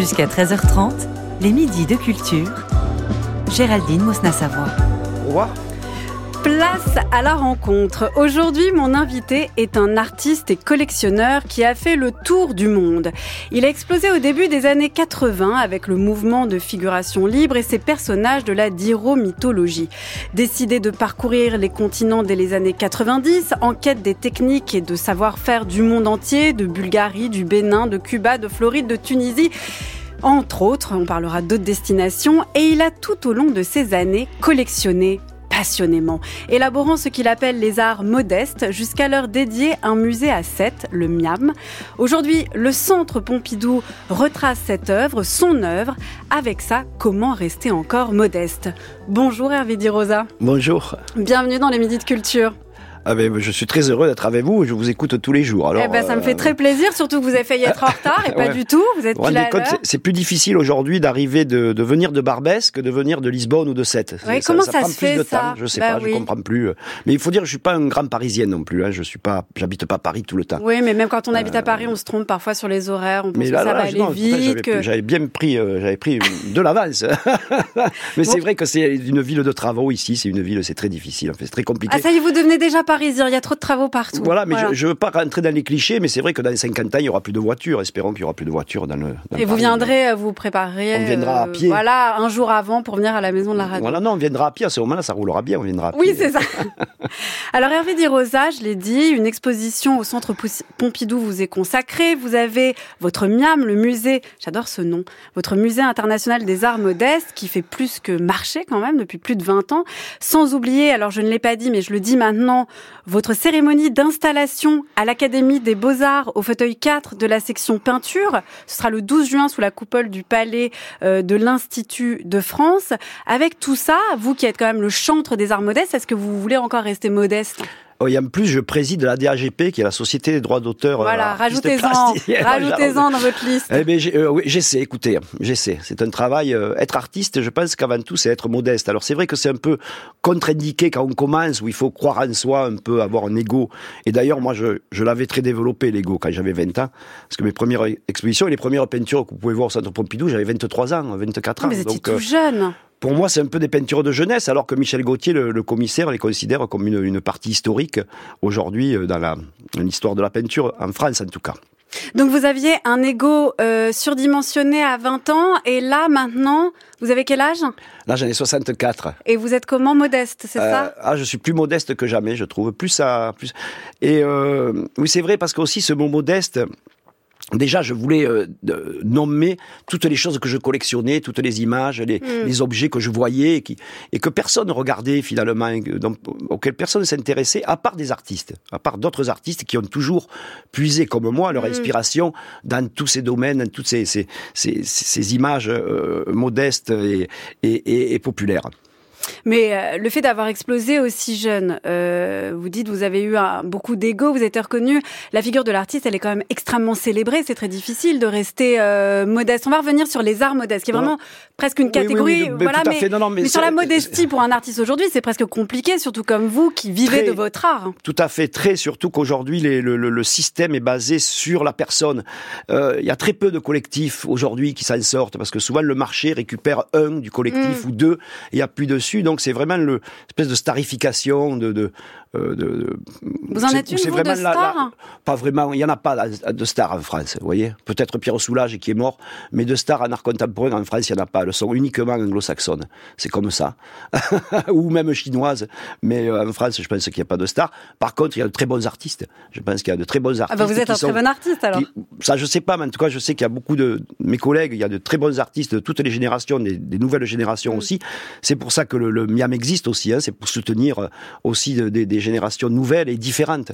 Jusqu'à 13h30, les midis de culture. Géraldine Mosna-Savoie. Au revoir. Place à la rencontre. Aujourd'hui, mon invité est un artiste et collectionneur qui a fait le tour du monde. Il a explosé au début des années 80 avec le mouvement de figuration libre et ses personnages de la diro-mythologie. Décidé de parcourir les continents dès les années 90, en quête des techniques et de savoir-faire du monde entier, de Bulgarie, du Bénin, de Cuba, de Floride, de Tunisie, entre autres, on parlera d'autres destinations, et il a tout au long de ces années collectionné passionnément, élaborant ce qu'il appelle les arts modestes, jusqu'à leur dédier un musée à Sète, le Miam. Aujourd'hui, le Centre Pompidou retrace cette œuvre, son œuvre. Avec ça, comment rester encore modeste? Bonjour Hervé Di Rosa. Bonjour. Bienvenue dans les Midis de Culture. Ah ben, je suis très heureux d'être avec vous. Je vous écoute tous les jours. Alors, eh ben, ça me fait euh, très plaisir, surtout que vous avez failli être en retard et pas Ouais. du tout. Vous êtes pile à c'est- plus difficile aujourd'hui d'arriver de, de venir de Barbès que de venir de Lisbonne ou de Sète. Ouais, comment ça se fait, de ça temps. Je sais Bah pas, oui. je comprends plus. Mais il faut dire, que je suis pas un grand Parisien non plus. Hein. Je suis pas, j'habite pas Paris tout le temps. Oui, mais même quand on habite à Paris, on se trompe parfois sur les horaires. On pense Euh. Mais que là, ça là, va aller non, vite. j'avais, que- bien pris, euh, j'avais pris de l'avance. Mais c'est vrai que c'est une ville de travaux ici. C'est une ville, c'est très difficile. En fait, c'est très compliqué. Ah ça y est, vous devenez déjà parisien. Il y a trop de travaux partout. Voilà, mais je, je veux pas rentrer dans les clichés, mais c'est vrai que dans les 50 ans, il y aura plus de voitures. Espérons qu'il y aura plus de voitures dans le. dans Et vous viendrez, euh, vous préparer. On viendra à pied. Voilà, un jour avant pour venir à la maison de la radio. Voilà, non, on viendra à pied. À ce moment-là, ça roulera bien. On viendra à pied. Oui, c'est ça. Alors Hervé Di Rosa, je l'ai dit, une exposition au Centre Pompidou vous est consacrée. Vous avez votre MIAM, le musée, j'adore ce nom, votre musée international des arts modestes qui fait plus que marcher quand même depuis plus de 20 ans. Sans oublier, alors je ne l'ai pas dit, mais je le dis maintenant, votre cérémonie d'installation à l'Académie des Beaux-Arts au fauteuil 4 de la section peinture. Ce sera le 12 juin sous la coupole du palais euh, de l'Institut de France. Avec tout ça, vous qui êtes quand même le chantre des arts modestes, est-ce que vous voulez encore rester modeste? Et en plus, je préside la DAGP, qui est la Société des droits d'auteur. euh, Voilà, rajoutez-en, rajoutez-en dans votre liste. Eh ben, euh, oui, j'essaie, écoutez, j'essaie. C'est un travail. euh, être artiste, je pense qu'avant tout, c'est être modeste. Alors, c'est vrai que c'est un peu contre-indiqué quand on commence, où il faut croire en soi, un peu avoir un ego. Et d'ailleurs, moi, je, je l'avais très développé, l'ego, quand j'avais 20 ans. Parce que mes premières expositions et les premières peintures que vous pouvez voir au Centre Pompidou, j'avais 23 ans, 24 ans. Mais vous étiez Donc, tout euh, jeune. Pour moi, c'est un peu des peintures de jeunesse, alors que Michel Gauthier, le, le commissaire, les considère comme une, une partie historique aujourd'hui euh, dans l'histoire de la peinture, en France en tout cas. Donc vous aviez un ego euh, surdimensionné à 20 ans et là maintenant, vous avez quel âge? Là, j'en ai 64. Et vous êtes comment modeste, c'est Euh, ça ah, je suis plus modeste que jamais, je trouve. Plus ça, plus. Et euh, oui, c'est vrai parce qu'aussi ce mot modeste. Déjà, je voulais euh, nommer toutes les choses que je collectionnais, toutes les images, les, Mm. les objets que je voyais et, qui, et que personne ne regardait finalement, donc, auxquels personne ne s'intéressait, à part des artistes, à part d'autres artistes qui ont toujours puisé, comme moi, leur Mm. inspiration dans tous ces domaines, dans toutes ces, ces, ces, ces images euh, modestes et, et, et, et populaires. Mais euh, le fait d'avoir explosé aussi jeune, euh, vous dites vous avez eu un- beaucoup d'ego, vous êtes reconnu. La figure de l'artiste, elle est quand même extrêmement célébrée. C'est très difficile de rester euh, modeste. On va revenir sur les arts modestes, qui est vraiment presque une Oui, oui, catégorie. oui, mais voilà, tout à mais, fait. Non, non, mais mais sur la modestie pour un artiste aujourd'hui, c'est presque compliqué, surtout comme vous qui vivez Très- de votre art. Tout à fait, très, surtout qu'aujourd'hui, le, le- le système est basé sur la personne. Euh, Il y a très peu de collectifs aujourd'hui qui s'en sortent, parce que souvent le marché récupère un du collectif Mm. ou deux, et il n'y donc c'est vraiment le espèce de starification, de... de euh, de- de- Vous en êtes une, vous, de vraiment la- star la- Pas vraiment, il n'y en a pas de stars en France, vous voyez. Peut-être Pierre Soulages qui est mort, mais de stars en art contemporain en France, il n'y en a pas. Elles sont uniquement anglo-saxonnes. C'est comme ça. Ou même chinoises. Mais euh, en France, je pense qu'il n'y a pas de stars. Par contre, il y a de très bons artistes. Je pense qu'il y a de très bons artistes. Ah bah vous êtes un sont- très bon artiste alors. qui- ça, je sais pas, mais en tout cas, je sais qu'il y a beaucoup de mes collègues, il y a de très bons artistes de toutes les générations, des, des nouvelles générations aussi. C'est pour ça que le, Miam existe aussi, hein, c'est pour soutenir euh, aussi de- des- générations nouvelles et différentes.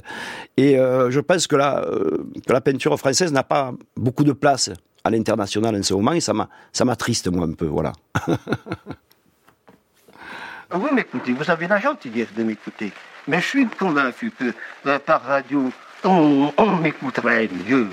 Et euh, je pense que la, euh, que la peinture française n'a pas beaucoup de place à l'international en ce moment, et ça m'a- ça m'attriste, moi, un peu, voilà. Vous m'écoutez, vous avez la gentillesse de m'écouter. Mais je suis convaincu que par radio, on, m'écouterait mieux.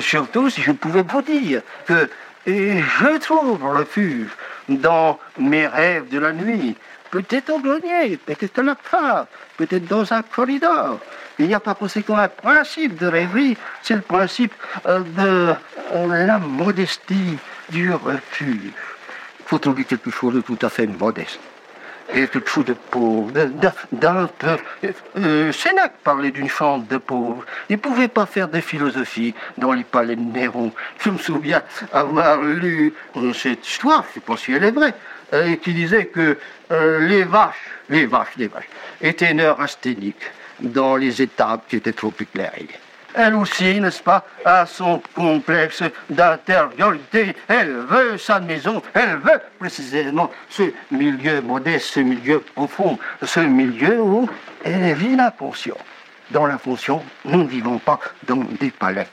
Surtout si je pouvais vous dire que je trouve refuge dans mes rêves de la nuit. Peut-être au grenier, peut-être à la part, peut-être dans un corridor. Il n'y a pas conséquent un principe de rêverie, c'est le principe euh, de euh, la modestie du refus. Il faut trouver quelque chose de tout à fait modeste. Et chose de pauvre, d'un peu. Euh, Sénèque parlait d'une chambre de pauvres. Il ne pouvait pas faire de philosophie dans les palais de Néron. Je me souviens avoir lu euh, cette histoire, je ne sais pas si elle est vraie, euh, qui disait que les vaches, les vaches, les vaches, étaient neurasthéniques dans les étapes qui étaient trop éclairées. Elle aussi, n'est-ce pas, a son complexe d'intériorité. Elle veut sa maison, elle veut précisément ce milieu modeste, ce milieu profond, ce milieu où elle vit la fonction. Dans la fonction, nous ne vivons pas dans des palais.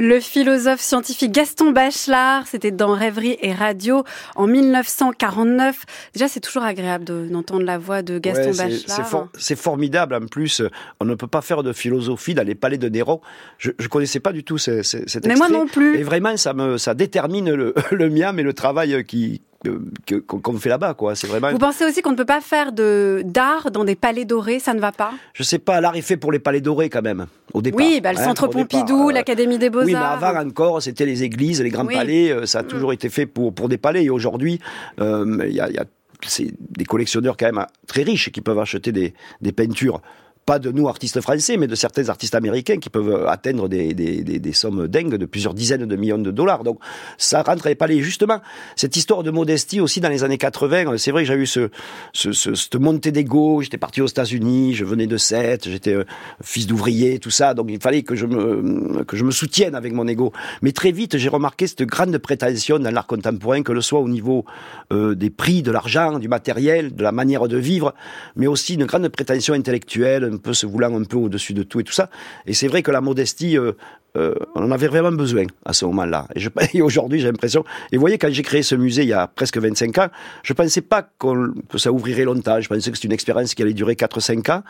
Le philosophe scientifique Gaston Bachelard, c'était dans Rêverie et Radio en 1949. Déjà, c'est toujours agréable d'entendre la voix de Gaston Ouais, Bachelard. C'est for- c'est formidable. En plus, on ne peut pas faire de philosophie dans les palais de Néron. Je ne connaissais pas du tout ce- ce- cet Mais moi extrait. non plus. Et vraiment, ça, me, ça détermine le, le mien, mais le travail qui qu'on fait là-bas. quoi. C'est vraiment. Vous pensez aussi qu'on ne peut pas faire de d'art dans des palais dorés, ça ne va pas? Je sais pas, l'art est fait pour les palais dorés quand même, au départ. Oui, bah, le hein, Centre Pompidou, euh, l'Académie des Beaux-Arts. Oui, mais avant encore, c'était les églises, les grands Oui. Mm. palais, euh, ça a toujours été fait pour, pour des palais. Et aujourd'hui, euh, il y a, il y a c'est des collectionneurs quand même très riches qui peuvent acheter des, des peintures. Pas de nous artistes français, mais de certains artistes américains qui peuvent atteindre des, des, des, des sommes dingues de plusieurs dizaines de millions de dollars. Donc ça rentre dans les. Justement, cette histoire de modestie aussi dans les années 80, euh, c'est vrai que j'ai eu ce, ce, ce- cette montée d'ego. J'étais parti aux États-Unis, je venais de Sète, j'étais euh, fils d'ouvrier, tout ça. Donc il fallait que je me que je me soutienne avec mon ego. Mais très vite, j'ai remarqué cette grande prétention dans l'art contemporain, que le soit au niveau euh, des prix, de l'argent, du matériel, de la manière de vivre, mais aussi une grande prétention intellectuelle, peu se voulant un peu au-dessus de tout et tout ça. Et c'est vrai que la modestie, euh, euh, on en avait vraiment besoin à ce moment-là. Et, aujourd'hui, j'ai l'impression. Et vous voyez, quand j'ai créé ce musée il y a presque 25 ans, je pensais pas que ça ouvrirait longtemps. Je pensais que c'était une expérience qui allait durer 4-5 ans.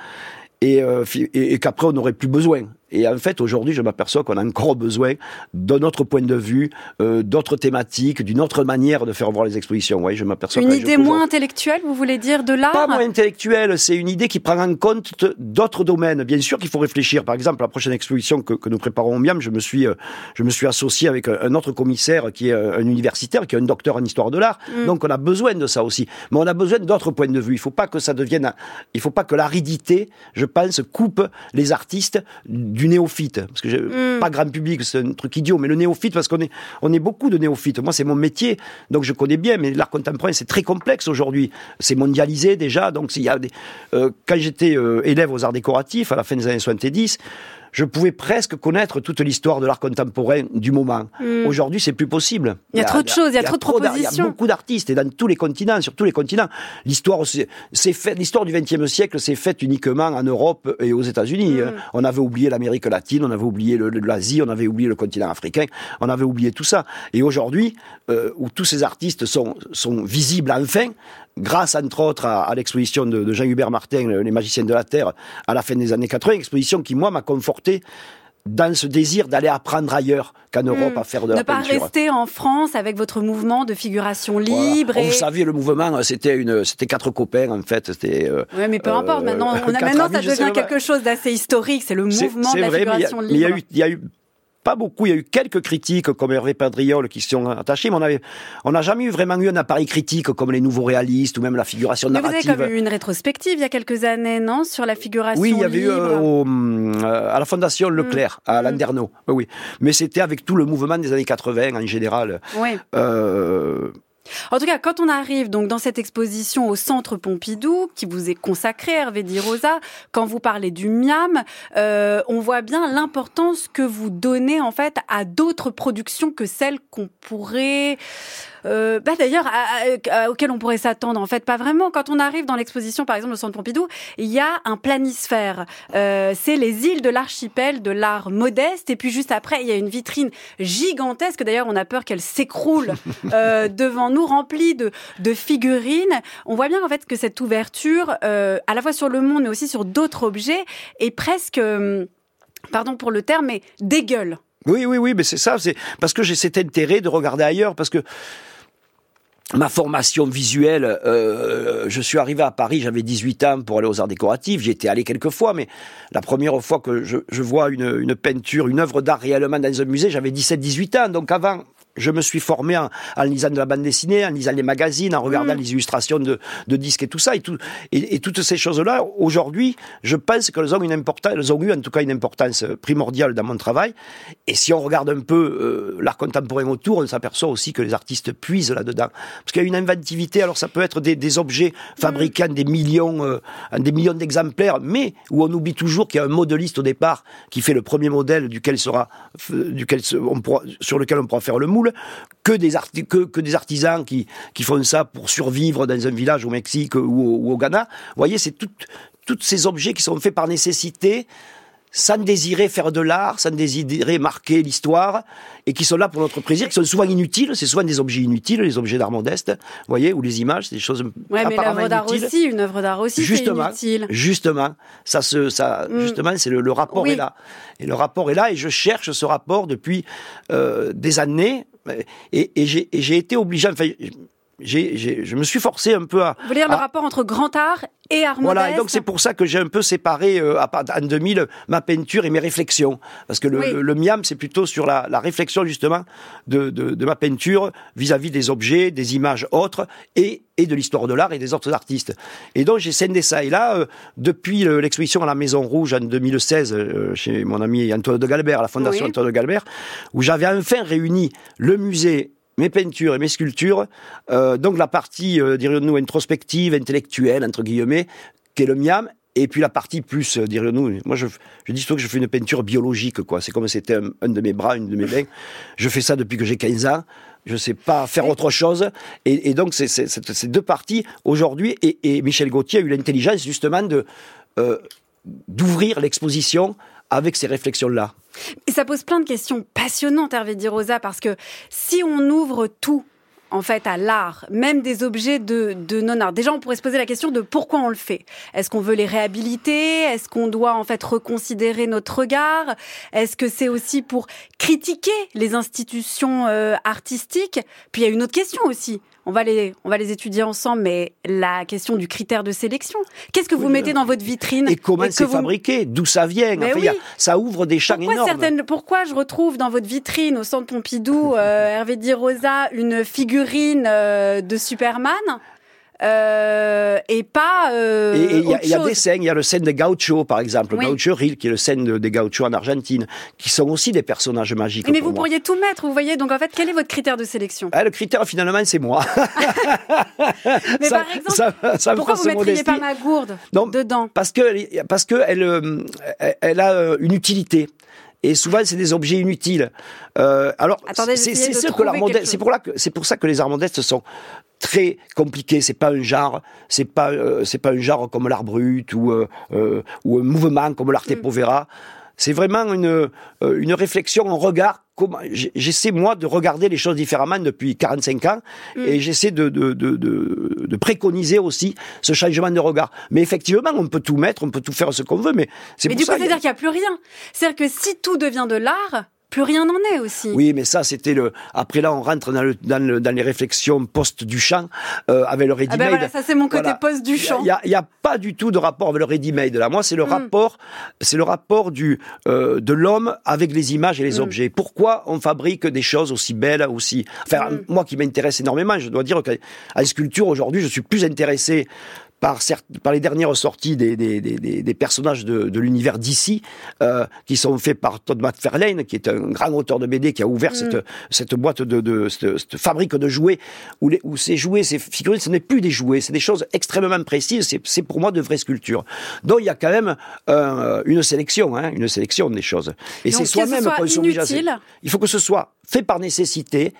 Euh, et qu'après on n'aurait plus besoin. Et en fait, aujourd'hui, je m'aperçois qu'on a encore besoin d'un autre point de vue, euh, d'autres thématiques, d'une autre manière de faire voir les expositions. Ouais, je m'aperçois. Une idée moins intellectuelle, vous voulez dire, de l'art pas moins intellectuelle, c'est une idée qui prend en compte d'autres domaines. Bien sûr qu'il faut réfléchir. Par exemple, la prochaine exposition que, que nous préparons au Miam, je me suis, euh, je me suis associé avec un un autre commissaire qui est un universitaire, qui est un docteur en histoire de l'art. Donc on a besoin de ça aussi. Mais on a besoin d'autres points de vue. Il faut pas que ça devienne, un- il faut pas que l'aridité, je pense, coupe les artistes du néophyte. Parce que je, pas grand public, c'est un truc idiot, mais le néophyte, parce qu'on est, on est beaucoup de néophytes. Moi, c'est mon métier, donc je connais bien, mais l'art contemporain, c'est très complexe aujourd'hui. C'est mondialisé déjà, donc s'il y a des, euh, quand j'étais euh, élève aux arts décoratifs, à la fin des années 70, je pouvais presque connaître toute l'histoire de l'art contemporain du moment. Aujourd'hui, c'est plus possible. Hmm. Il y a trop de choses, il y a trop de d'ar- Il y propositions. a beaucoup d'artistes et dans tous les continents, sur tous les continents. L'histoire, c'est l'histoire du XXe siècle, c'est faite uniquement en Europe et aux États-Unis. Hein. On avait oublié l'Amérique latine, on avait oublié l'Asie, on avait oublié le continent africain, on avait oublié tout ça. Et aujourd'hui, euh, où tous ces artistes sont, sont visibles enfin, grâce entre autres à, à l'exposition de, de Jean-Hubert Martin, le- Les Magiciens de la Terre, à la fin des années 80, exposition qui, moi, m'a conforté dans ce désir d'aller apprendre ailleurs qu'en Europe à faire de Hmm. Ne la pas peinture. rester en France avec votre mouvement de figuration Voilà. libre. Oh, et... Vous saviez, le mouvement, c'était une, c'était quatre copains en fait. C'était. euh, Ouais, mais peu euh, importe. Maintenant, on a, maintenant amis, ça devient pas. quelque chose d'assez historique. C'est le mouvement de la vrai, y figuration mais y, a libre. il y a eu pas beaucoup. Il y a eu quelques critiques comme Hervé Padriol qui sont attachés, mais on avait, on n'a jamais eu vraiment eu un appareil critique comme les nouveaux réalistes ou même la figuration Mais vous avez narrative. quand même eu une rétrospective il y a quelques années, non, sur la figuration Oui, il y avait eu euh, au, euh, à la Fondation Leclerc, à Landerneau. Oui, oui. Mais c'était avec tout le mouvement des années 80 en général. Oui. Euh, En tout cas, quand on arrive donc dans cette exposition au Centre Pompidou, qui vous est consacrée, Hervé Di Rosa, quand vous parlez du Miam, euh, on voit bien l'importance que vous donnez en fait à d'autres productions que celles qu'on pourrait, euh, bah d'ailleurs, auxquelles on pourrait s'attendre. En fait, pas vraiment. Quand on arrive dans l'exposition, par exemple, au Centre Pompidou, il y a un planisphère. Euh, c'est les îles de l'archipel de l'art modeste. Et puis juste après, il y a une vitrine gigantesque. D'ailleurs, on a peur qu'elle s'écroule euh, devant nous, remplie de, de figurines. On voit bien en fait que cette ouverture, à la fois sur le monde, mais aussi sur d'autres objets, est presque, pardon pour le terme, mais dégueule. Oui, oui, oui, mais c'est ça. C'est parce que j'ai cet intérêt de regarder ailleurs, parce que ma formation visuelle, euh, je suis arrivé à Paris, j'avais 18 ans pour aller aux arts décoratifs. J'y étais allé quelques fois, mais la première fois que je, je vois une, une peinture, une œuvre d'art réellement dans un musée, j'avais 17-18 ans. Donc avant, je me suis formé en, en, lisant de la bande dessinée, en lisant les magazines, en regardant Mm. les illustrations de, de disques et tout ça, et, tout, et, et toutes ces choses-là, aujourd'hui, je pense qu'elles ont une importance, elles ont eu en tout cas une importance primordiale dans mon travail. Et si on regarde un peu euh, l'art contemporain autour, on s'aperçoit aussi que les artistes puisent là-dedans, parce qu'il y a une inventivité. Alors ça peut être des, des objets fabriqués en des millions, euh, en des millions d'exemplaires, mais où on oublie toujours qu'il y a un modeliste au départ qui fait le premier modèle duquel sera, duquel se- on pourra, sur lequel on pourra faire le moule, que des, que, que des artisans qui, qui font ça pour survivre dans un village au Mexique ou au, ou au Ghana. Vous voyez, c'est tous ces objets qui sont faits par nécessité, sans désirer faire de l'art, sans désirer marquer l'histoire, et qui sont là pour notre plaisir, qui sont souvent inutiles. C'est souvent des objets inutiles, les objets d'art modeste, vous voyez, ou les images, c'est des choses Ouais, mais apparemment l'œuvre d'art aussi, une œuvre d'art aussi, Justement, inutile. justement, ça se, ça, Mm. justement, c'est le, le rapport Oui. est là, et le rapport est là, et je cherche ce rapport depuis euh, des années, et, j'ai été obligé, enfin, j'ai, j'ai, je me suis forcé un peu à, Vous voulez dire le rapport entre grand art et art voilà, et donc c'est pour ça que j'ai un peu séparé euh, à part- en 2000 ma peinture et mes réflexions. Parce que le, Oui. le, le miam, c'est plutôt sur la, la réflexion justement de, de, de ma peinture vis-à-vis des objets, des images autres et, et de l'histoire de l'art et des autres artistes. Et donc j'ai scindé ça. Et là, euh, depuis le- l'exposition à la Maison Rouge en 2016, euh, chez mon ami Antoine de Galbert, à la Fondation Oui. Antoine de Galbert, où j'avais enfin réuni le musée mes peintures et mes sculptures, euh, donc la partie, euh, dirions-nous, introspective, intellectuelle, entre guillemets, qui est le miam, et puis la partie plus, euh, dirions-nous, moi je, je dis souvent que je fais une peinture biologique, quoi. C'est comme si c'était un, un de mes bras, une de mes mains. Je fais ça depuis que j'ai 15 ans. Je sais pas faire autre chose. Et, et donc, c'est c'est- c'est- ces deux parties, aujourd'hui, et, et Michel Gauthier a eu l'intelligence, justement, de euh, d'ouvrir l'exposition avec ces réflexions-là. Et ça pose plein de questions passionnantes, Hervé Di Rosa, parce que si on ouvre tout, en fait, à l'art, même des objets de, de non-art. Déjà, on pourrait se poser la question de pourquoi on le fait. Est-ce qu'on veut les réhabiliter? Est-ce qu'on doit, en fait, reconsidérer notre regard? Est-ce que c'est aussi pour critiquer les institutions euh, artistiques? Puis il y a une autre question aussi. On va les, on va les étudier ensemble, mais la question du critère de sélection. Qu'est-ce que vous Oui, mettez dans votre vitrine Et comment c'est vous- fabriqué D'où ça vient Enfin, a-. Ça ouvre des champs Pourquoi, énormes. certaines, pourquoi je retrouve dans votre vitrine au centre Pompidou, euh, Hervé Di Rosa, une figurine euh, de Superman euh, et pas euh, Et il y a, y des scènes, il y a le scène de Gaucho, par exemple, Oui. Gaucho Ril, qui est le scène de- des Gauchos en Argentine, qui sont aussi des personnages magiques. Mais vous moi. pourriez tout mettre, vous voyez. Donc en fait, quel est votre critère de sélection? Ah, le critère, finalement, c'est moi. Mais Ça- par exemple, ça- ça me pourquoi vous mettriez pas ma gourde Non. dedans? Parce que, parce que elle, euh, elle- elle a euh, une utilité. Et souvent, c'est des objets inutiles. Euh, alors, c'est sûr que c'est pour là que c'est pour ça que les arts modestes sont très compliqués. C'est pas un genre, c'est pas euh, c'est pas un genre comme l'art brut ou euh, euh, ou un mouvement comme l'arte Mm. povera. C'est vraiment une euh, une réflexion, un regard. Comment j'essaie moi de regarder les choses différemment depuis 45 ans Mm. et j'essaie de de, de de de préconiser aussi ce changement de regard. Mais effectivement, on peut tout mettre, on peut tout faire ce qu'on veut, mais c'est Mais pour du coup, ça. c'est-à-dire qu'il n'y a plus rien. C'est-à-dire que si tout devient de l'art, plus rien n'en est aussi. Oui, mais ça, c'était le. Après là, on rentre dans, le, dans, le- dans les réflexions post Duchamp euh, avec le ready-made. Ah ben voilà, ça c'est mon côté Voilà. post du champ. Il n'y a, a pas du tout de rapport avec le ready-made. Là, moi, c'est le Mm. rapport, c'est le rapport du euh, de l'homme avec les images et les Mm. objets. Pourquoi on fabrique des choses aussi belles, aussi. Enfin, Mm. moi qui m'intéresse énormément, je dois dire qu'à à la sculpture aujourd'hui, je suis plus intéressé par, certes, par les dernières sorties des, des, des, des- personnages de, de l'univers d'ici, euh, qui sont faits par Todd McFarlane, qui est un grand auteur de BD, qui a ouvert cette, cette boîte de, de cette, cette fabrique de jouets, où, les, où ces jouets, ces figurines, ce n'est plus des jouets, c'est des choses extrêmement précises, c'est, pour moi de vraies sculptures. Donc il y a quand même euh, une sélection, hein, une sélection des choses. Et c'est soi-même qu'on s'oblige à- inutile. Il faut que ce soit fait par nécessité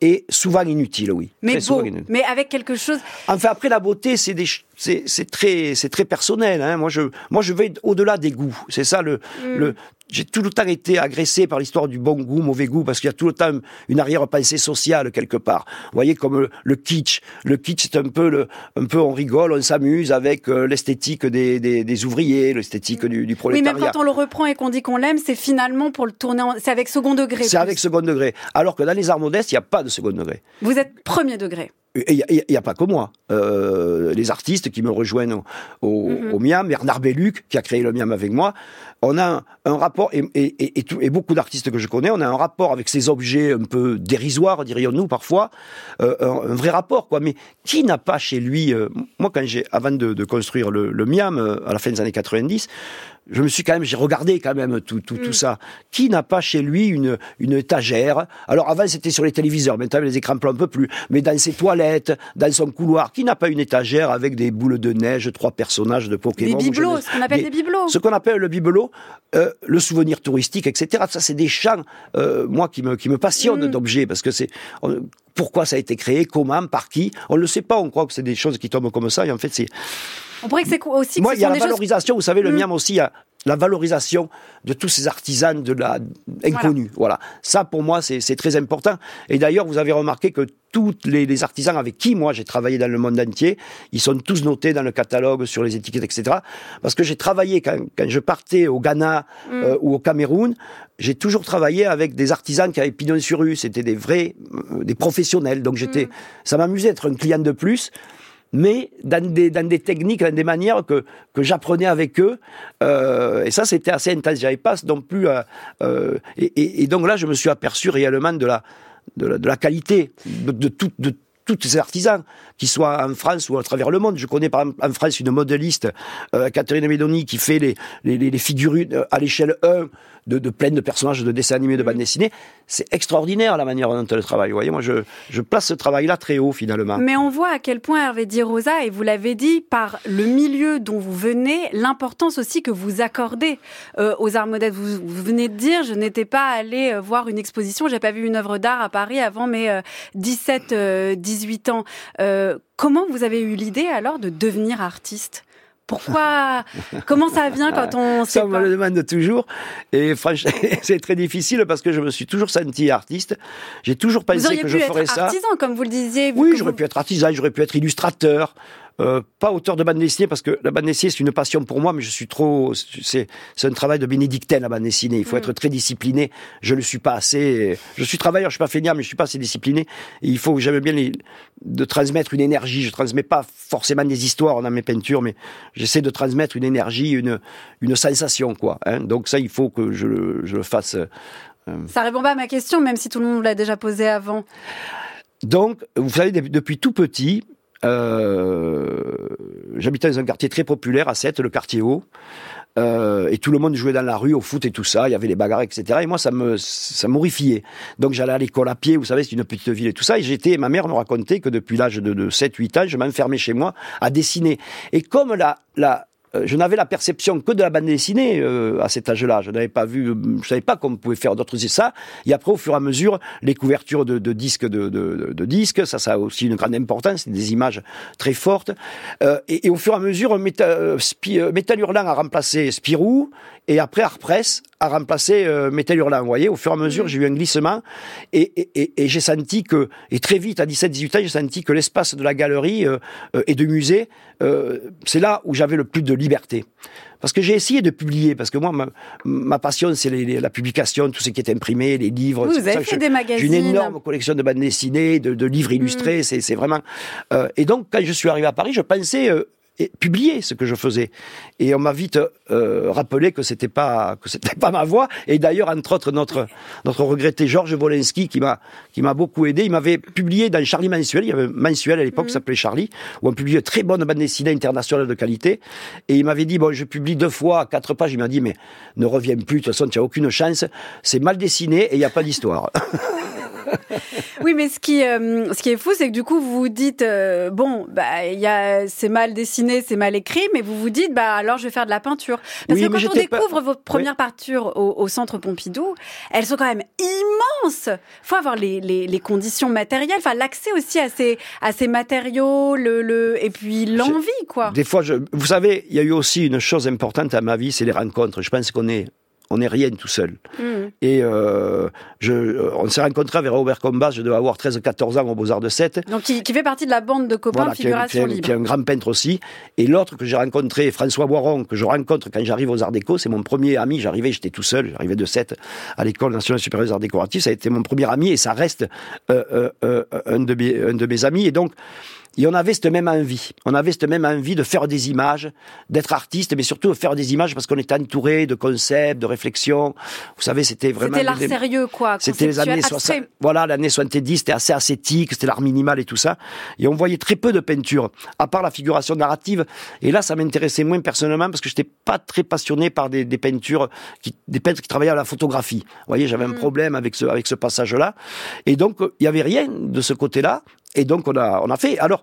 et souvent inutile, oui. Mais beau, mais avec quelque chose. Enfin, après la beauté, c'est des, c'est très, c'est très personnel. Hein. Moi, je, moi, je vais au-delà des goûts. C'est ça le, Mm. le. J'ai tout le temps été agressé par l'histoire du bon goût, mauvais goût, parce qu'il y a tout le temps une arrière-pensée sociale quelque part. Vous voyez, comme le, le kitsch. Le kitsch, c'est un peu le, un peu, on rigole, on s'amuse avec euh, l'esthétique des, des, des ouvriers, l'esthétique du, du Oui, prolétariat. même quand on le reprend et qu'on dit qu'on l'aime, c'est finalement pour le tourner. En... C'est avec second degré. C'est avec second degré. Alors que dans les arts modestes, il n'y a pas de second degré. Vous êtes premier degré. Il n'y a, pas que moi. Euh, les artistes qui me rejoignent au, mhm. Miam, Bernard Belluc, qui a créé le Miam avec moi, on a un, rapport, et, et, et, beaucoup d'artistes que je connais, on a un rapport avec ces objets un peu dérisoires, dirions-nous parfois, euh, un, vrai rapport, quoi. Mais qui n'a pas chez lui, euh, moi quand j'ai, avant de, construire le, le Miam, à la fin des années 90, je me suis quand même, j'ai regardé quand même tout, tout, tout mm. ça. Qui n'a pas chez lui une, une étagère? Alors avant c'était sur les téléviseurs, maintenant les écrans un peu plus, mais dans ses toilettes, dans son couloir, qui n'a pas une étagère avec des boules de neige, trois personnages de Pokémon Des bibelots, ce qu'on appelle des, bibelots. Ce qu'on appelle le bibelot, euh, le souvenir touristique, etc. Ça c'est des champs, euh, moi qui me qui me passionnent mm. d'objets parce que c'est pourquoi ça a été créé, comment, par qui, on ne le sait pas. On croit que c'est des choses qui tombent comme ça, et en fait c'est on pourrait que c'est aussi. Moi, il y a la valorisation. Vous savez, le mmh. miam aussi, il y a la valorisation de tous ces artisans de la inconnue. Voilà. Ça, pour moi, c'est très important. Et d'ailleurs, vous avez remarqué que tous les, artisans avec qui moi j'ai travaillé dans le monde entier, ils sont tous notés dans le catalogue sur les étiquettes, etc. Parce que j'ai travaillé quand, je partais au Ghana mmh. euh, ou au Cameroun, j'ai toujours travaillé avec des artisans qui avaient pignon sur rue. C'était des vrais, euh, des professionnels. Donc j'étais, mmh. ça m'amusait d'être un client de plus mais dans des, techniques, dans des manières que, que j'apprenais avec eux. Euh, et ça, c'était assez intense. J'avais pas non plus. Euh, euh, et, et, donc là, je me suis aperçu réellement de la, de la, de la qualité de, de, tout, de tous ces artisans, qu'ils soient en France ou à travers le monde. Je connais par exemple en France une modéliste, euh, Catherine Medoni, qui fait les, les, les figurines euh, à l'échelle 1 de, de plein de personnages de dessins animés, de bandes dessinées. C'est extraordinaire la manière dont elle travaille. Vous voyez, moi, je, je place ce travail-là très haut finalement. Mais on voit à quel point Hervé dit Rosa, et vous l'avez dit, par le milieu dont vous venez, l'importance aussi que vous accordez euh, aux arts modèles. Vous, venez de dire, je n'étais pas allé euh, voir une exposition, j'ai pas vu une œuvre d'art à Paris avant mes 17, euh, 18 ans. comment vous avez eu l'idée alors de devenir artiste? Pourquoi? Comment ça vient quand on Ça, on me le demande toujours. Et franchement, c'est très difficile parce que je me suis toujours senti artiste. J'ai toujours pensé que je ferais ça. Vous auriez pu être artisan, comme vous le disiez. Oui, j'aurais pu être artisan, j'aurais pu être illustrateur. Euh, pas auteur de bande dessinée parce que la bande dessinée c'est une passion pour moi, mais je suis trop. C'est c'est un travail de bénédictin la bande dessinée. Il faut mm. être très discipliné. Je le suis pas assez. Je suis travailleur, je suis pas feignant, mais je suis pas assez discipliné. Et il faut j'aime bien les, de transmettre une énergie. Je transmets pas forcément des histoires dans mes peintures, mais j'essaie de transmettre une énergie, une une sensation quoi. Hein. Donc ça, il faut que je le, je le fasse. Euh, ça répond pas à ma question, même si tout le monde l'a déjà posé avant. Donc, vous savez, depuis tout petit, j'habitais dans un quartier très populaire à Sète, le quartier haut. Euh, et tout le monde jouait dans la rue au foot et tout ça. Il y avait les bagarres, etc. Et moi, ça me, ça m'horrifiait. Donc, j'allais à l'école à pied. Vous savez, c'est une petite ville et tout ça. Et j'étais, ma mère me racontait que depuis l'âge de, de 7, 8 ans, je m'enfermais chez moi à dessiner. Et comme la, la, euh, je n'avais la perception que de la bande dessinée euh, à cet âge-là. Je n'avais pas vu, je savais pas qu'on pouvait faire d'autres ça. Et après, au fur et à mesure, les couvertures de, disques, de, disques, ça, ça a aussi une grande importance, des images très fortes. Euh, et, au fur et à mesure, Métal, Métal Hurlant a remplacé Spirou, et après Arpress a remplacé euh, Métal Hurlant. Vous voyez, au fur et à mesure, mm. j'ai eu un glissement, et, et, et, j'ai senti que, et très vite, à 17-18 ans, j'ai senti que l'espace de la galerie et de musée, c'est là où j'avais le plus de liberté. Parce que j'ai essayé de publier, parce que moi, ma, passion, c'est la publication, tout ce qui est imprimé, les livres. vous avez fait des magazines. J'ai une énorme collection de bandes dessinées, de, livres mm. illustrés, c'est vraiment... Euh, et donc, quand je suis arrivé à Paris, je pensais euh, et publier ce que je faisais. Et on m'a vite euh, rappelé que c'était pas que c'était pas ma voix. Et d'ailleurs, entre autres, notre notre regretté Georges Wolinski qui m'a qui m'a beaucoup aidé. Il m'avait publié dans Charlie mensuel. Il y avait un mensuel à l'époque qui mhm. s'appelait Charlie où on publiait très bonne bande dessinée internationale de qualité. Et il m'avait dit bon, je publie deux fois quatre pages. Il m'a dit mais ne reviens plus. De toute façon, tu as aucune chance. C'est mal dessiné et il n'y a pas d'histoire. oui, mais ce qui, euh, ce qui est fou, c'est que du coup, vous vous dites, euh, bon, bah, y a, c'est mal dessiné, c'est mal écrit, mais vous vous dites, bah, alors je vais faire de la peinture. Parce que quand on découvre vos premières peintures au, Centre Pompidou, elles sont quand même immenses. faut avoir les, les, les conditions matérielles, enfin, l'accès aussi à ces, à ces matériaux, le, le, et puis l'envie, quoi. Des fois, je, vous savez, il y a eu aussi une chose importante à ma vie, c'est les rencontres. Je pense qu'on est on n'est rien tout seul. Mm. Et euh, je, euh, on s'est rencontrés avec Robert Combas, je devais avoir 13-14 ans au Beaux-Arts de Sète. Donc, qui, qui fait partie de la bande de copains Voilà, de qui est, qui, figuration est, libre. qui est un grand peintre aussi. Et l'autre que j'ai rencontré, François Boiron, que je rencontre quand j'arrive aux Arts Déco, c'est mon premier ami. J'arrivais, j'étais tout seul, j'arrivais de Sète à l'École nationale supérieure des arts décoratifs. Ça a été mon premier ami et ça reste euh, un, de mes, un de mes amis. Et donc, et on avait cette même envie. On avait cette même envie de faire des images, d'être artiste, mais surtout de faire des images parce qu'on était entouré de concepts, de réflexions. Vous savez, c'était vraiment. C'était l'art sérieux, quoi. c'était les années abstrait. 60. Voilà, l'année 70, c'était assez ascétique, c'était l'art minimal et tout ça. Et on voyait très peu de peinture, à part la figuration narrative. Et là, ça m'intéressait moins personnellement parce que j'étais pas très passionné par des, des peintures, qui, des peintres qui travaillaient à la photographie. Vous voyez, j'avais un problème avec ce, avec ce passage-là. Et donc, euh, il y avait rien de ce côté-là. Et donc, on a, on a fait. Alors,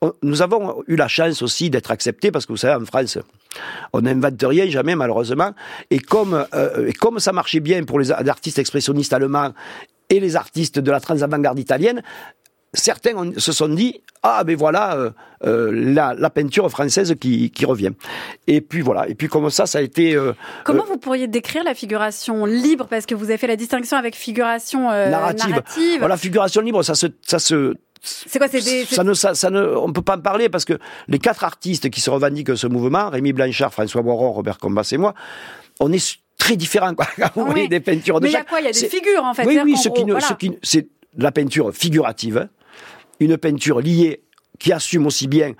on- nous avons eu la chance aussi d'être acceptés parce que vous savez, en France, on n'invente rien jamais malheureusement. Et comme, euh, et comme ça marchait bien pour les artistes expressionnistes allemands et les artistes de la trans-avant-garde italienne, certains se sont dit ah ben voilà euh, euh, la, la peinture française qui, qui revient. Et puis voilà. Et puis comme ça, ça a été euh, Comment vous pourriez décrire la figuration libre? Parce que vous avez fait la distinction avec figuration narrative. Voilà, figuration libre, ça se, ça se, C'est quoi des. ça ne, ça, ça ne, on peut pas en parler parce que les quatre artistes qui se revendiquent ce mouvement, Rémi Blanchard, François Boiron, Robert Combas et moi, on est très différents. Quoi. Quand vous Oui. voyez des peintures de Mais il y a quoi Il y a des figures, en fait. Oui, oui, ce qui, gros, ne- voilà. ce qui, c'est de la peinture figurative, une peinture liée qui assume aussi bien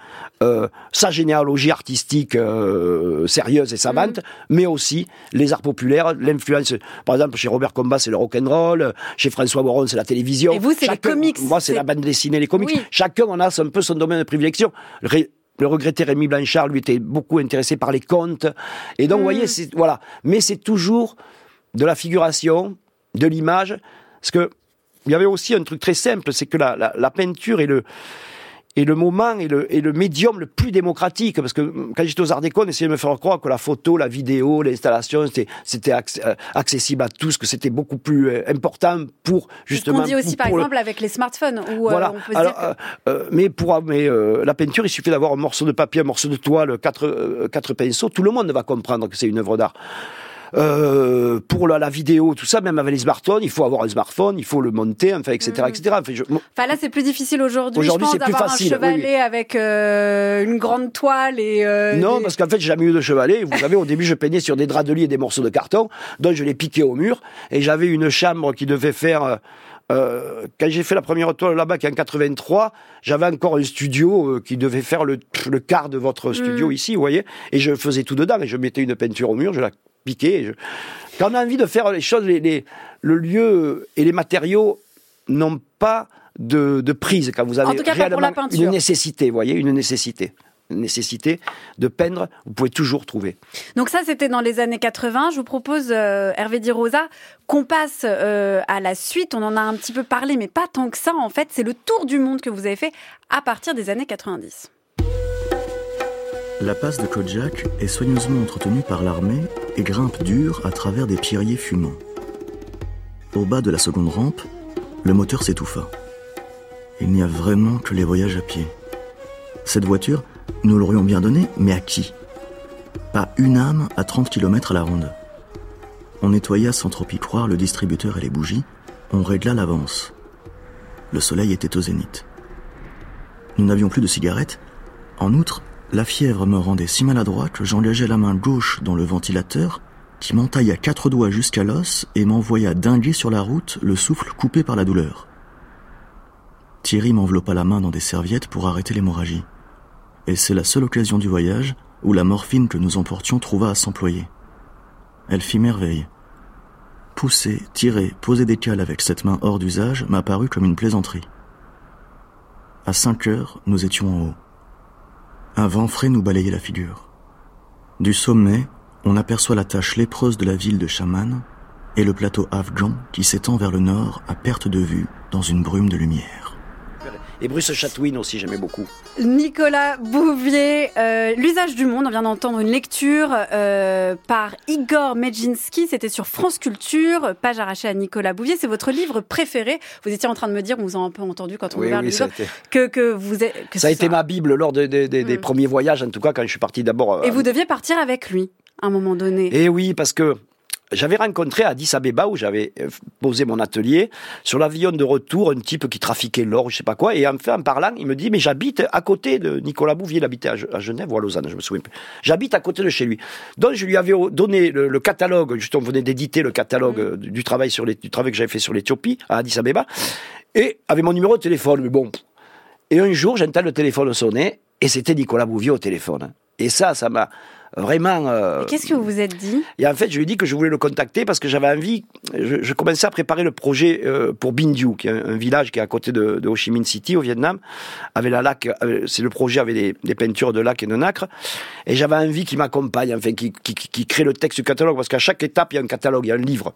euh, sa généalogie artistique euh, sérieuse et savante, Mm. mais aussi les arts populaires, l'influence. Par exemple, chez Robert Combas, c'est le rock'n'roll, chez François Boron, c'est la télévision. Et vous, c'est les comics, Moi, c'est la bande dessinée, les comics. Oui. Chacun, on a un peu son domaine de prédilection. Ré- le regretté Rémi Blanchard, lui, était beaucoup intéressé par les contes. Et donc, vous Mm. voyez, voilà. Mais c'est toujours de la figuration, de l'image. Parce que, il y avait aussi un truc très simple, c'est que la, la, la peinture est le, est le moment et le, et le médium le plus démocratique. Parce que hum, quand j'étais aux Arts on essayait de me faire croire que la photo, la vidéo, l'installation, c'était, euh, accessible à tous, que c'était beaucoup plus euh, important pour, C'est ce justement. qu'on dit aussi, par le- exemple, avec les smartphones, où euh, voilà. on peut Alors, dire que- euh, euh, mais pour mais euh, la peinture, il suffit d'avoir un morceau de papier, un morceau de toile, quatre euh, quatre pinceaux. Tout le monde va comprendre que c'est une œuvre d'art. Euh, pour la, la vidéo, tout ça, même avec les smartphones, il faut avoir un smartphone, il faut le monter, enfin, etc., Mhm. etc. Enfin, je- Enfin là, c'est plus difficile aujourd'hui. Aujourd'hui, c'est plus facile, un chevalet oui, oui. avec euh, une grande toile et. euh, non, des- parce qu'en fait, j'ai jamais eu de chevalet. Vous savez, au début, je peignais sur des draps de lit et des morceaux de carton, donc je les piquais au mur, et j'avais une chambre qui devait faire. euh, euh, quand j'ai fait la première toile là-bas, qui est en 83, j'avais encore un studio euh, qui devait faire le, le quart de votre studio Mm. ici, vous voyez, et je faisais tout dedans, et je mettais une peinture au mur, je la je- Quand on a envie de faire les choses, les, les- le lieu et les matériaux n'ont pas de, de prise quand vous avez En tout cas, pas pour la réellement peinture. une nécessité, vous voyez, une nécessité. Une nécessité de peindre, vous pouvez toujours trouver. Donc ça, c'était dans les années 80. Je vous propose, euh, Hervé Di Rosa, qu'on passe euh, à la suite. On en a un petit peu parlé, mais pas tant que ça. En fait, c'est le tour du monde que vous avez fait à partir des années 90. La passe de Kojak est soigneusement entretenue par l'armée et grimpe dur à travers des pierriers fumants. Au bas de la seconde rampe, le moteur s'étouffa. Il n'y a vraiment que les voyages à pied. Cette voiture, nous l'aurions bien donnée, mais à qui? Pas une âme à 30 km à la ronde. On nettoya sans trop y croire le distributeur et les bougies, on régla l'avance. Le soleil était au zénith. Nous n'avions plus de cigarettes. En outre, la fièvre me rendait si maladroit que j'engageai la main gauche dans le ventilateur, qui m'entailla quatre doigts jusqu'à l'os et m'envoya dinguer sur la route, le souffle coupé par la douleur. Thierry m'enveloppa la main dans des serviettes pour arrêter l'hémorragie. Et c'est la seule occasion du voyage où la morphine que nous emportions trouva à s'employer. Elle fit merveille. Pousser, tirer, poser des cales avec cette main hors d'usage m'a paru comme une plaisanterie. À cinq heures, nous étions en haut. Un vent frais nous balayait la figure. Du sommet, on aperçoit la tache lépreuse de la ville de Chaman et le plateau afghan qui s'étend vers le nord à perte de vue dans une brume de lumière. Et Bruce Chatwin aussi, j'aimais beaucoup. Nicolas Bouvier, euh, L'usage du monde, on vient d'entendre une lecture euh, par Igor Medzinski, c'était sur France Culture, page arrachée à Nicolas Bouvier, c'est votre livre préféré. Vous étiez en train de me dire, on vous a un peu entendu quand on Oui, oui, le été, que, que vous êtes... ça a été ma Bible lors de- de- de- des Mm. premiers voyages, en tout cas quand je suis parti d'abord. euh, Et vous deviez partir avec lui, à un moment donné. Et oui, parce que j'avais rencontré à Addis Abeba où j'avais euh, posé mon atelier sur l'avion de retour un type qui trafiquait l'or, je sais pas quoi, et en fait en parlant, il me dit mais j'habite à côté de Nicolas Bouvier, il habitait à Genève ou à Lausanne, je me souviens plus. J'habite à côté de chez lui. Donc je lui avais donné le, catalogue, justement on venait d'éditer le catalogue mmh. du travail sur les, du travail que j'avais fait sur l'Éthiopie à Addis Abeba, et avec mon numéro de téléphone, mais bon. Et un jour, j'entends le téléphone sonner, et c'était Nicolas Bouvier au téléphone. Et ça, ça m'a vraiment. Euh, Qu'est-ce que vous vous êtes dit Et en fait, je lui ai dit que je voulais le contacter parce que j'avais envie. Je, commençais à préparer le projet euh, pour Bindu, qui est un, village qui est à côté de, Ho Chi Minh City au Vietnam, avec la lac. Euh, c'est le projet avec des, peintures de lac et de nacre. Et j'avais envie qu'il m'accompagne, enfin, qui, qui crée le texte du catalogue, parce qu'à chaque étape, il y a un catalogue, il y a un livre.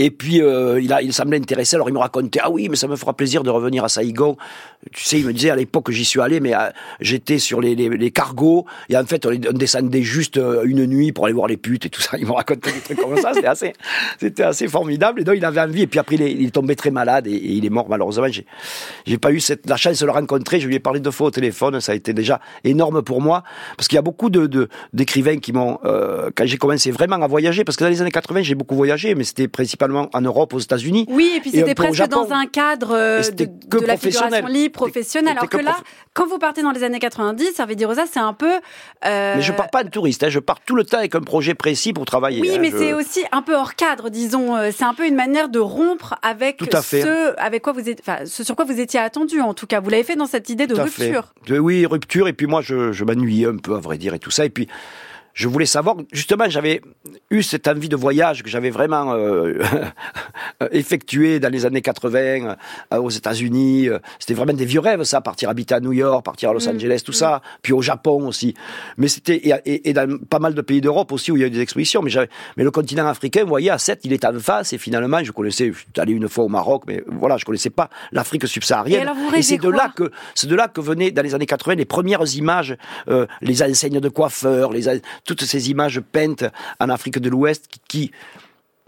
Et puis euh, il, a, il semblait intéressé, alors il me racontait ah oui mais ça me fera plaisir de revenir à Saigon. Tu sais, il me disait à l'époque j'y suis allé, mais euh, j'étais sur les, les, les, cargos et en fait on, descendait juste euh, une nuit pour aller voir les putes et tout ça. Il me racontait des trucs comme ça, c'était assez, c'était assez formidable. Et donc il avait envie et puis après il est, très malade et, il est mort malheureusement. J'ai, j'ai pas eu cette, la chance de le rencontrer. Je lui ai parlé deux fois au téléphone, ça a été déjà énorme pour moi parce qu'il y a beaucoup de, d'écrivains qui m'ont quand j'ai commencé vraiment à voyager parce que dans les années 80 j'ai beaucoup voyagé, mais c'était principalement en Europe, aux États-unis. Oui, et puis c'était presque dans un cadre euh, de, la figuration libre professionnelle. Alors que, là, quand vous partez dans les années 90, Hervé Rosa, c'est un peu. Euh... Mais je pars pas de touriste, hein, je pars tout le temps avec un projet précis pour travailler. Oui, hein, mais c'est aussi un peu hors cadre, disons. Euh, c'est un peu une manière de rompre avec ce, avec quoi vous êtes, enfin, ce sur quoi vous étiez attendu. En tout cas, vous l'avez fait dans cette idée de rupture. Oui, rupture. Et puis moi, je, je m'ennuyais un peu, à vrai dire, et tout ça. Et puis je voulais savoir, justement, j'avais eu cette envie de voyage que j'avais vraiment euh, effectué dans les années 80 euh, aux États-Unis. C'était vraiment des vieux rêves, ça, partir habiter à New York, partir à Los mm. Angeles, tout ça, puis au Japon aussi. Mais c'était et, dans pas mal de pays d'Europe aussi où il y a eu des expositions. Mais, mais le continent africain, vous voyez, à 7, il est en face. Et finalement, je connaissais, je suis allé une fois au Maroc, mais voilà, je connaissais pas l'Afrique subsaharienne. Et, c'est de là que c'est de là que venaient dans les années 80 les premières images, euh, les enseignes de coiffeurs, les toutes ces images peintes en Afrique de l'Ouest qui,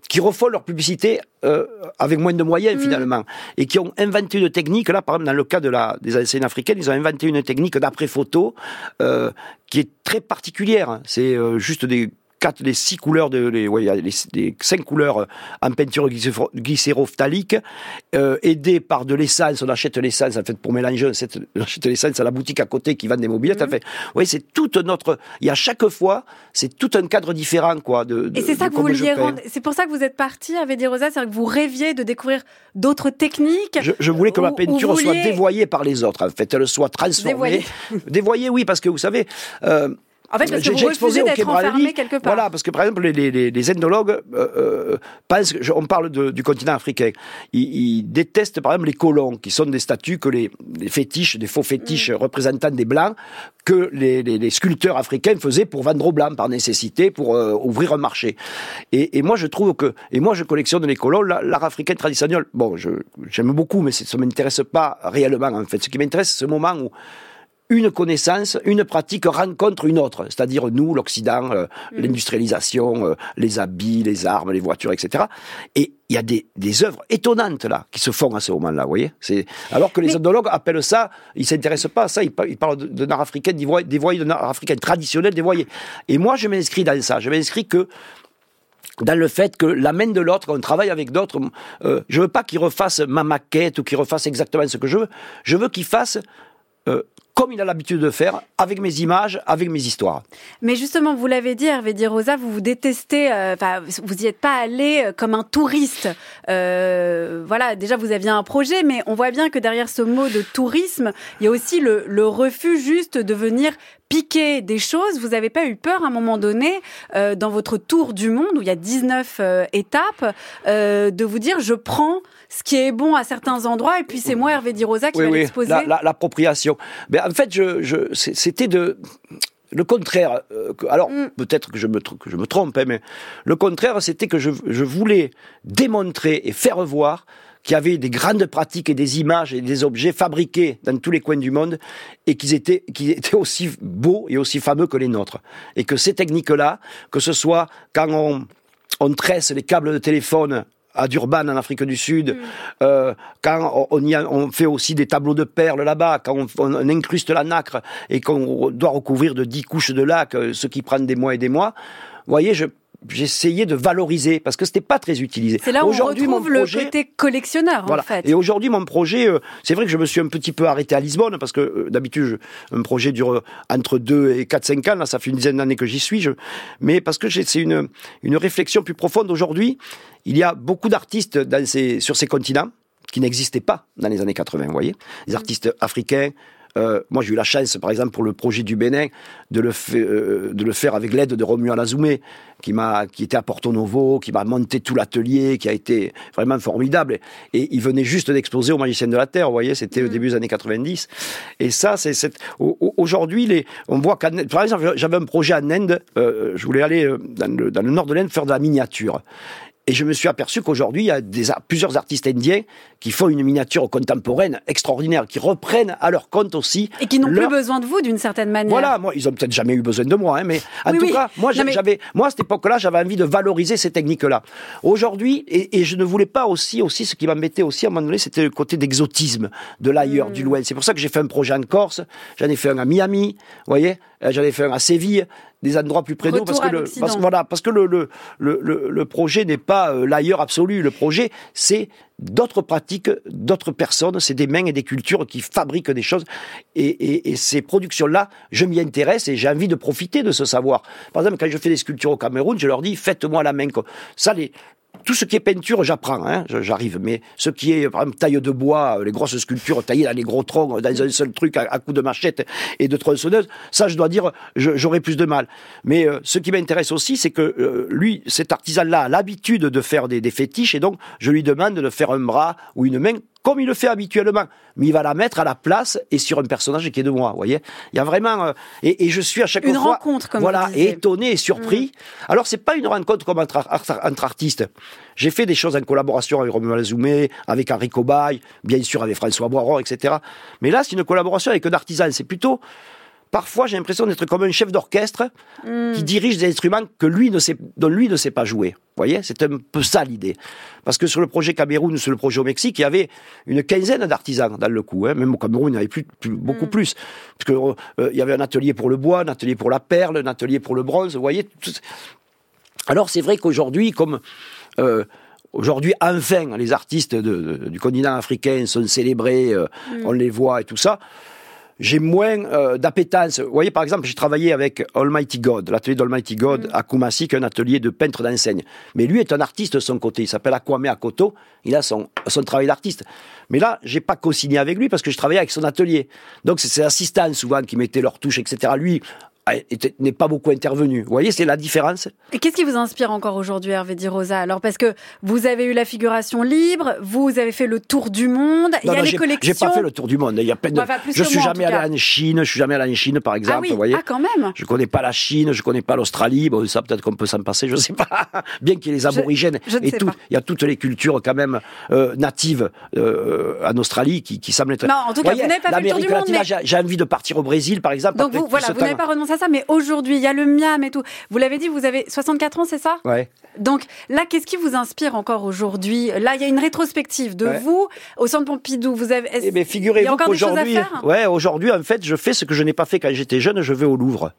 qui refont leur publicité euh, avec moins de moyens mm. finalement et qui ont inventé une technique là par exemple dans le cas de la des enseignes africaines ils ont inventé une technique d'après photo euh, qui est très particulière c'est euh, juste des quatre, les six couleurs de, les, ouais, les, les, cinq couleurs euh, en peinture glycérophthalique, euh, aidé par de l'essence. On achète l'essence, en fait, pour mélanger, on achète l'essence à la boutique à côté qui vend des mobilettes. Mm fait, oui, c'est toute notre, il y a chaque fois, c'est tout un cadre différent, quoi. De, Et c'est ça que vous vouliez rendre, c'est pour ça que vous êtes parti avec des Rosa, c'est que vous rêviez de découvrir d'autres techniques. Je, je, voulais que ma peinture soit dévoyée par les autres, en fait, elle soit transformée. Dévoyée, oui, parce que vous savez, euh, en fait, parce que vous refusez d'être enfermé quelque part. Voilà, parce que par exemple, les, les, les ethnologues euh, euh pensent, on parle de, du continent africain, ils, ils, détestent par exemple les colons, qui sont des statues que les, les fétiches, des faux fétiches mm. représentant des blancs, que les, les, sculpteurs africains faisaient pour vendre aux blancs par nécessité, pour euh, ouvrir un marché. Et, et, moi, je trouve que, et moi, je collectionne les colons, l'art africain traditionnel. Bon, j'aime beaucoup, mais ça m'intéresse pas réellement en fait. Ce qui m'intéresse, c'est ce moment où une connaissance, une pratique rencontre une autre, c'est-à-dire nous, l'Occident, euh, mm. l'industrialisation, euh, les habits, les armes, les voitures, etc. Et il y a des, des œuvres étonnantes là qui se font à ce moment-là, vous voyez. C'est alors que les ethnologues appellent ça, ils s'intéressent pas à ça, ils, parlent de, de l'art africain, des voyés de l'art africain traditionnel, des voyés. Et moi, je m'inscris dans ça. Je m'inscris que dans le fait que la main de l'autre, quand on travaille avec d'autres, euh, je veux pas qu'il refasse ma maquette ou qu'il refasse exactement ce que je veux. Je veux qu'il fasse euh, comme il a l'habitude de faire, avec mes images, avec mes histoires. Mais justement, vous l'avez dit, Hervé Di Rosa, vous vous détestez, euh, vous n'y êtes pas allé euh, comme un touriste. Euh, voilà, déjà, vous aviez un projet, mais on voit bien que derrière ce mot de tourisme, il y a aussi le, le refus juste de venir piquer des choses. Vous n'avez pas eu peur à un moment donné, euh, dans votre tour du monde, où il y a 19 euh, étapes, de vous dire, je prends ce qui est bon à certains endroits, et puis c'est moi, Hervé Di Rosa, qui oui, va l'exposer. L'appropriation. Mais en fait, je, je, c'était de le contraire. alors mm. peut-être que je me que je me trompe, hein, mais le contraire, c'était que je, je voulais démontrer et faire voir qui avaient des grandes pratiques et des images et des objets fabriqués dans tous les coins du monde et qui étaient, aussi beaux et aussi fameux que les nôtres. Et que ces techniques-là, que ce soit quand on, on tresse les câbles de téléphone à Durban en Afrique du Sud, mm. euh, quand on, y a, on fait aussi des tableaux de perles là-bas, quand on, on, incruste la nacre et qu'on doit recouvrir de dix couches de lac, euh, ce qui prend des mois et des mois. Vous voyez, je, j'essayais de valoriser parce que c'était pas très utilisé. C'est là où on retrouve le côté collectionneur voilà. en fait. Et aujourd'hui, mon projet, euh, c'est vrai que je me suis un petit peu arrêté à Lisbonne parce que euh, d'habitude, un projet dure euh, entre 2 et 4 5 ans. Là, ça fait une dizaine d'années que j'y suis. Je... Mais parce que c'est une une réflexion plus profonde aujourd'hui. Il y a beaucoup d'artistes dans ces, sur ces continents qui n'existaient pas dans les années 80, vous voyez. Les artistes africains, euh, moi, j'ai eu la chance, par exemple, pour le projet du Bénin, de le, euh, de le faire avec l'aide de Romuald Azoumé, qui m'a, qui était à Porto Novo, qui m'a monté tout l'atelier, qui a été vraiment formidable. Et, il venait juste d'exposer au Magicien de la Terre, vous voyez, c'était au mm. début des années 90. Et ça, c'est, aujourd'hui, les, on voit qu'à, par exemple, j'avais un projet en Inde, euh, je voulais aller dans le, dans le nord de l'Inde faire de la miniature. Et je me suis aperçu qu'aujourd'hui, il y a des, plusieurs artistes indiens qui font une miniature contemporaine extraordinaire, qui reprennent à leur compte aussi. Et qui n'ont plus besoin de vous d'une certaine manière. Voilà, moi, ils ont peut-être jamais eu besoin de moi, hein, mais en tout cas, moi, j'avais, moi, à cette époque-là, j'avais envie de valoriser ces techniques-là. Aujourd'hui, et, je ne voulais pas aussi, aussi, ce qui m'embêtait aussi à un moment donné, c'était le côté d'exotisme, de l'ailleurs, du hmm. loin. C'est pour ça que j'ai fait un projet en Corse, j'en ai fait un à Miami, vous voyez, euh, j'en ai fait un à Séville, des endroits plus près parce que le voilà parce que le le, le, le projet n'est pas euh, l'ailleurs absolu. Le projet c'est d'autres pratiques d'autres personnes c'est des mains et des cultures qui fabriquent des choses. Et, et, et ces productions là je m'y intéresse et j'ai envie de profiter de ce savoir. Par exemple quand je fais des sculptures au Cameroun je leur dis faites-moi la main ça les tout ce qui est peinture, j'apprends, hein, j'arrive. Mais ce qui est, par exemple, taille de bois, euh, les grosses sculptures taillées dans les gros troncs, dans un seul truc à, coups de machette et de tronçonneuse, ça, je dois dire, j'aurais plus de mal. Mais euh, ce qui m'intéresse aussi, c'est que euh, lui, cet artisan-là, a l'habitude de faire des, des fétiches, et donc je lui demande de faire un bras ou une main comme il le fait habituellement, mais il va la mettre à la place et sur un personnage qui est de moi. Vous voyez, il y a vraiment euh, et, et, je suis à chaque une fois rencontre, comme voilà, étonné et surpris. Mm. Alors c'est pas une rencontre comme entre, entre artistes. J'ai fait des choses en collaboration avec Romuald Zoumé, avec Henri Cobaye, bien sûr avec François Boiron, etc. Mais là, c'est une collaboration avec un artisan. C'est plutôt parfois j'ai l'impression d'être comme un chef d'orchestre hmm. qui dirige des instruments que lui ne sait, dont lui ne sait pas jouer. Vous voyez, c'est un peu ça l'idée. Parce que sur le projet Cameroun, sur le projet au Mexique, il y avait une quinzaine d'artisans dans le coup. Hein. Même au Cameroun, il y avait plus, beaucoup hmm. plus. Parce que euh, il y avait un atelier pour le bois, un atelier pour la perle, un atelier pour le bronze. Vous voyez. Alors c'est vrai qu'aujourd'hui, comme euh, Aujourd'hui, enfin, les artistes du continent africain sont célébrés, euh, hmm. on les voit et tout ça j'ai moins euh, d'appétence. Vous voyez, par exemple, j'ai travaillé avec Almighty God, l'atelier d'Almighty God mm. à Kumasi, qui est un atelier de peintre d'enseigne. Mais lui est un artiste de son côté. Il s'appelle Akwame Akoto. Il a son, son travail d'artiste. Mais là, j'ai pas co-signé avec lui parce que je travaillais avec son atelier. Donc, c'est ses assistants souvent qui mettaient leurs touches, etc. Lui, n'est pas beaucoup intervenu. Vous voyez, c'est la différence. Et qu'est-ce qui vous inspire encore aujourd'hui, Hervé Di Rosa? Alors, parce que vous avez eu la figuration libre, vous avez fait le tour du monde, il y a les collections. J'ai pas fait le tour du monde. Il y a plein de... je suis jamais allé en Chine, je suis jamais allé en Chine, par exemple. Ah oui, vous voyez ah, quand même. Je connais pas la Chine, je connais pas l'Australie. Bon, ça peut-être qu'on peut s'en passer, je sais pas. Bien qu'il y ait les aborigènes et tout, il y a toutes les cultures quand même euh, natives euh, en Australie qui, qui semblent être. Non, en tout cas, vous n'avez pas fait le tour du monde. Mais... J'ai envie de partir au Brésil, par exemple. Donc vous, voilà, vous n'avez pas renoncé ça, mais aujourd'hui, il y a le miam et tout. Vous l'avez dit, vous avez 64 ans, c'est ça? Ouais. Donc là, qu'est-ce qui vous inspire encore aujourd'hui? Là, il y a une rétrospective de vous au Centre Pompidou. Vous avez. Eh bien, figurez-vous qu'aujourd'hui, ouais, aujourd'hui, en fait, je fais ce que je n'ai pas fait quand j'étais jeune. Je vais au Louvre.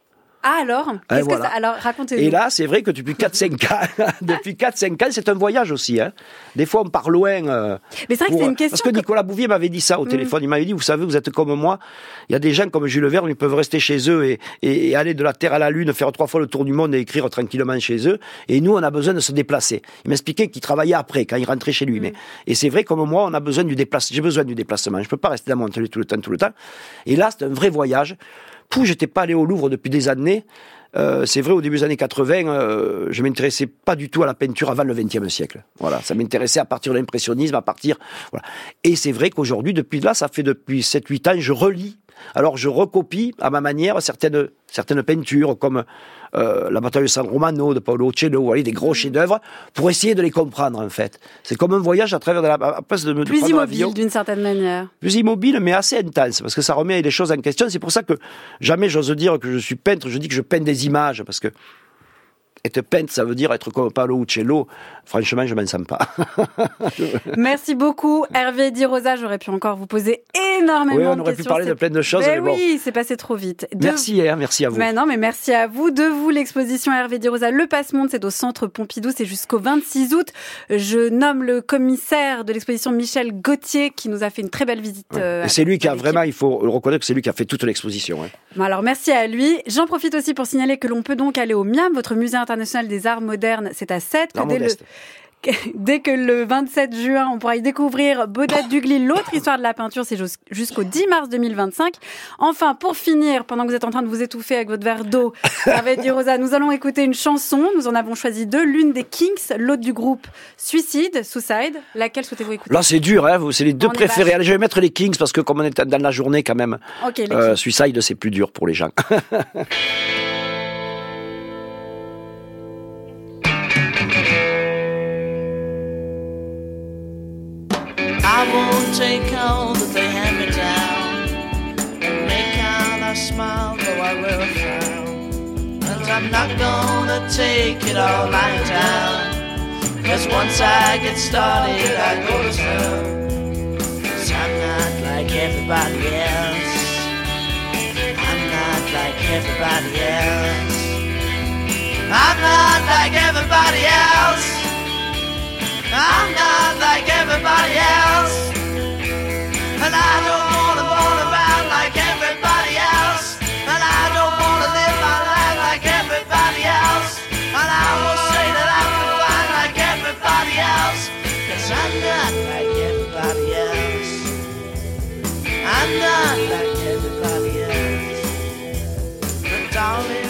Ah alors Qu'est-ce que ça... Alors racontez-nous. Et là, c'est vrai que depuis 4-5 ans, depuis 4-5 ans, c'est un voyage aussi. Hein. Des fois, on part loin. Euh, Mais c'est vrai que c'est une question. Parce que Nicolas Bouvier m'avait dit ça au mm. téléphone. Il m'avait dit, vous savez, vous êtes comme moi. Il y a des gens comme Jules Verne, ils peuvent rester chez eux et, et, aller de la Terre à la Lune, faire trois fois le tour du monde et écrire tranquillement chez eux. Et nous, on a besoin de se déplacer. Il m'expliquait qu'il travaillait après, quand il rentrait chez lui. Mm. Mais et c'est vrai, comme moi, on a besoin du déplacement. J'ai besoin du déplacement. Je peux pas rester dans mon atelier tout le temps, tout le temps. Et là, c'est un vrai voyage. J'étais pas allé au Louvre depuis des années. Euh, c'est vrai, au début des années 80, euh, je m'intéressais pas du tout à la peinture avant le XXe siècle. Voilà, ça m'intéressait à partir de l'impressionnisme, à partir. Voilà. Et c'est vrai qu'aujourd'hui, depuis là, ça fait depuis 7-8 ans, je relis alors je recopie à ma manière certaines, certaines peintures comme euh, la bataille de San Romano de Paolo Uccello, des gros chefs-d'œuvre, pour essayer de les comprendre en fait. C'est comme un voyage à travers de la place de, plus immobile d'une certaine manière. Plus immobile, mais assez intense parce que ça remet les choses en question. C'est pour ça que jamais j'ose dire que je suis peintre. Je dis que je peins des images parce que être peinte, ça veut dire être comme Paolo Uccello. Franchement, je m'en sens pas. Merci beaucoup, Hervé Di Rosa. J'aurais pu encore vous poser énormément oui, de on aurait questions. pu parler de plein de choses. Mais mais bon. oui, c'est passé trop vite. De- Merci, hein, merci à vous. Mais non, mais merci à vous. De vous, l'exposition Hervé Di Rosa, Le Passe-Monde, c'est au centre Pompidou, c'est jusqu'au 26 août. Je nomme le commissaire de l'exposition Michel Gauthier qui nous a fait une très belle visite. euh, c'est lui qui a vraiment, il faut le reconnaître que c'est lui qui a fait toute l'exposition. hein. Bon, alors merci à lui. J'en profite aussi pour signaler que l'on peut donc aller au MIAM, votre musée international des arts modernes, c'est à 7. L'art dès, le, modeste. dès que le 27 juin, on pourra y découvrir Baudette Dugli, l'autre histoire de la peinture, c'est jus- jusqu'au 10 mars 2025. Enfin, pour finir, pendant que vous êtes en train de vous étouffer avec votre verre d'eau, Hervé Di Rosa, nous allons écouter une chanson. Nous en avons choisi deux, l'une des Kings, l'autre du groupe Suicide, Suicide. Laquelle souhaitez-vous écouter? Là, c'est dur, hein, c'est les deux On préférés. Allez, je vais mettre les Kings parce que comme on est dans la journée quand même, Ok, les euh. Suicide, c'est plus dur pour les gens. I'm not gonna take it all lying down. Cause once I get started, I go to town. Cause I'm not like everybody else. I'm not like everybody else. I'm not like everybody else. I'm not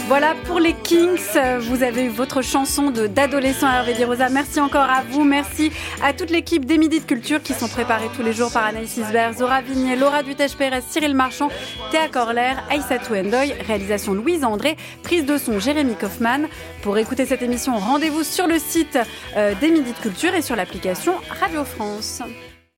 Voilà pour les Kings. Vous avez eu votre chanson de d'adolescent Hervé Di Rosa. Merci encore à vous. Merci à toute l'équipe des Midi de Culture qui sont préparés tous les jours par Anaïs Isbert, Zora Vignier, Laura Dutèche-Pérez, Cyril Marchand, Théa Corler, Aïssatou Endoy, réalisation Louise André, prise de son Jérémy Kaufmann. Pour écouter cette émission, rendez-vous sur le site euh, des Midi de Culture et sur l'application Radio France.